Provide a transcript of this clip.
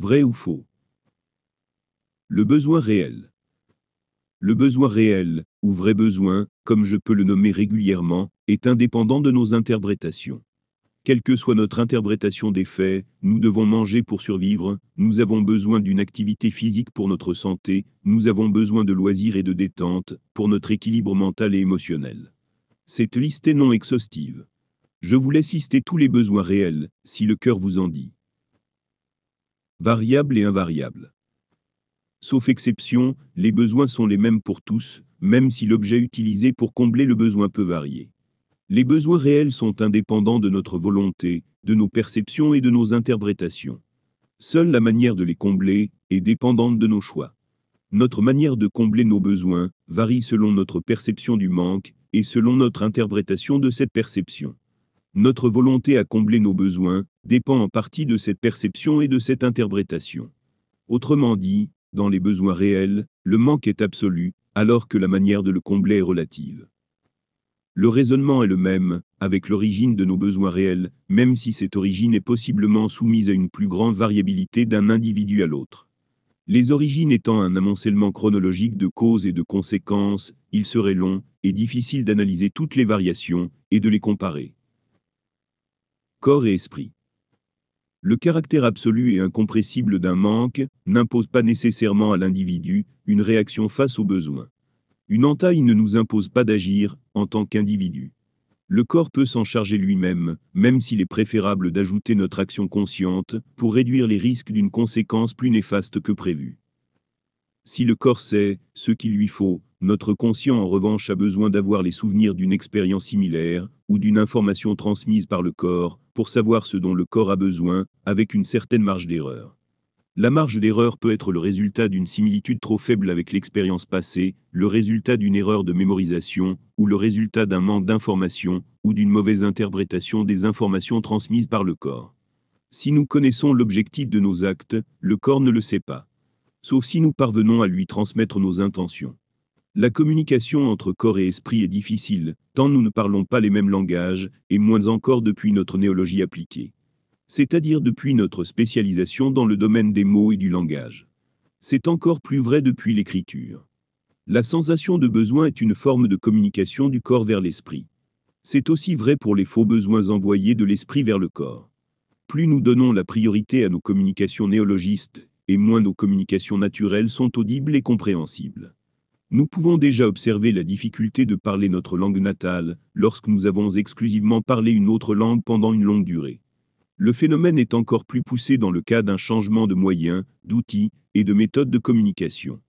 Vrai ou faux Le besoin réel. Le besoin réel, ou vrai besoin, comme je peux le nommer régulièrement, est indépendant de nos interprétations. Quelle que soit notre interprétation des faits, nous devons manger pour survivre, nous avons besoin d'une activité physique pour notre santé, nous avons besoin de loisirs et de détente, pour notre équilibre mental et émotionnel. Cette liste est non exhaustive. Je vous laisse lister tous les besoins réels, si le cœur vous en dit. Variables et invariables. Sauf exception, les besoins sont les mêmes pour tous, même si l'objet utilisé pour combler le besoin peut varier. Les besoins réels sont indépendants de notre volonté, de nos perceptions et de nos interprétations. Seule la manière de les combler est dépendante de nos choix. Notre manière de combler nos besoins varie selon notre perception du manque et selon notre interprétation de cette perception. Notre volonté à combler nos besoins dépend en partie de cette perception et de cette interprétation. Autrement dit, dans les besoins réels, le manque est absolu, alors que la manière de le combler est relative. Le raisonnement est le même, avec l'origine de nos besoins réels, même si cette origine est possiblement soumise à une plus grande variabilité d'un individu à l'autre. Les origines étant un amoncellement chronologique de causes et de conséquences, il serait long et difficile d'analyser toutes les variations et de les comparer. Corps et esprit. Le caractère absolu et incompressible d'un manque n'impose pas nécessairement à l'individu une réaction face aux besoins. Une entaille ne nous impose pas d'agir en tant qu'individu. Le corps peut s'en charger lui-même, même s'il est préférable d'ajouter notre action consciente pour réduire les risques d'une conséquence plus néfaste que prévue. Si le corps sait ce qu'il lui faut, notre conscient en revanche a besoin d'avoir les souvenirs d'une expérience similaire ou d'une information transmise par le corps pour savoir ce dont le corps a besoin avec une certaine marge d'erreur. La marge d'erreur peut être le résultat d'une similitude trop faible avec l'expérience passée, le résultat d'une erreur de mémorisation, ou le résultat d'un manque d'information, ou d'une mauvaise interprétation des informations transmises par le corps. Si nous connaissons l'objectif de nos actes, le corps ne le sait pas. Sauf si nous parvenons à lui transmettre nos intentions. La communication entre corps et esprit est difficile, tant nous ne parlons pas les mêmes langages, et moins encore depuis notre néologie appliquée c'est-à-dire depuis notre spécialisation dans le domaine des mots et du langage. C'est encore plus vrai depuis l'écriture. La sensation de besoin est une forme de communication du corps vers l'esprit. C'est aussi vrai pour les faux besoins envoyés de l'esprit vers le corps. Plus nous donnons la priorité à nos communications néologistes, et moins nos communications naturelles sont audibles et compréhensibles. Nous pouvons déjà observer la difficulté de parler notre langue natale lorsque nous avons exclusivement parlé une autre langue pendant une longue durée. Le phénomène est encore plus poussé dans le cas d'un changement de moyens, d'outils et de méthodes de communication.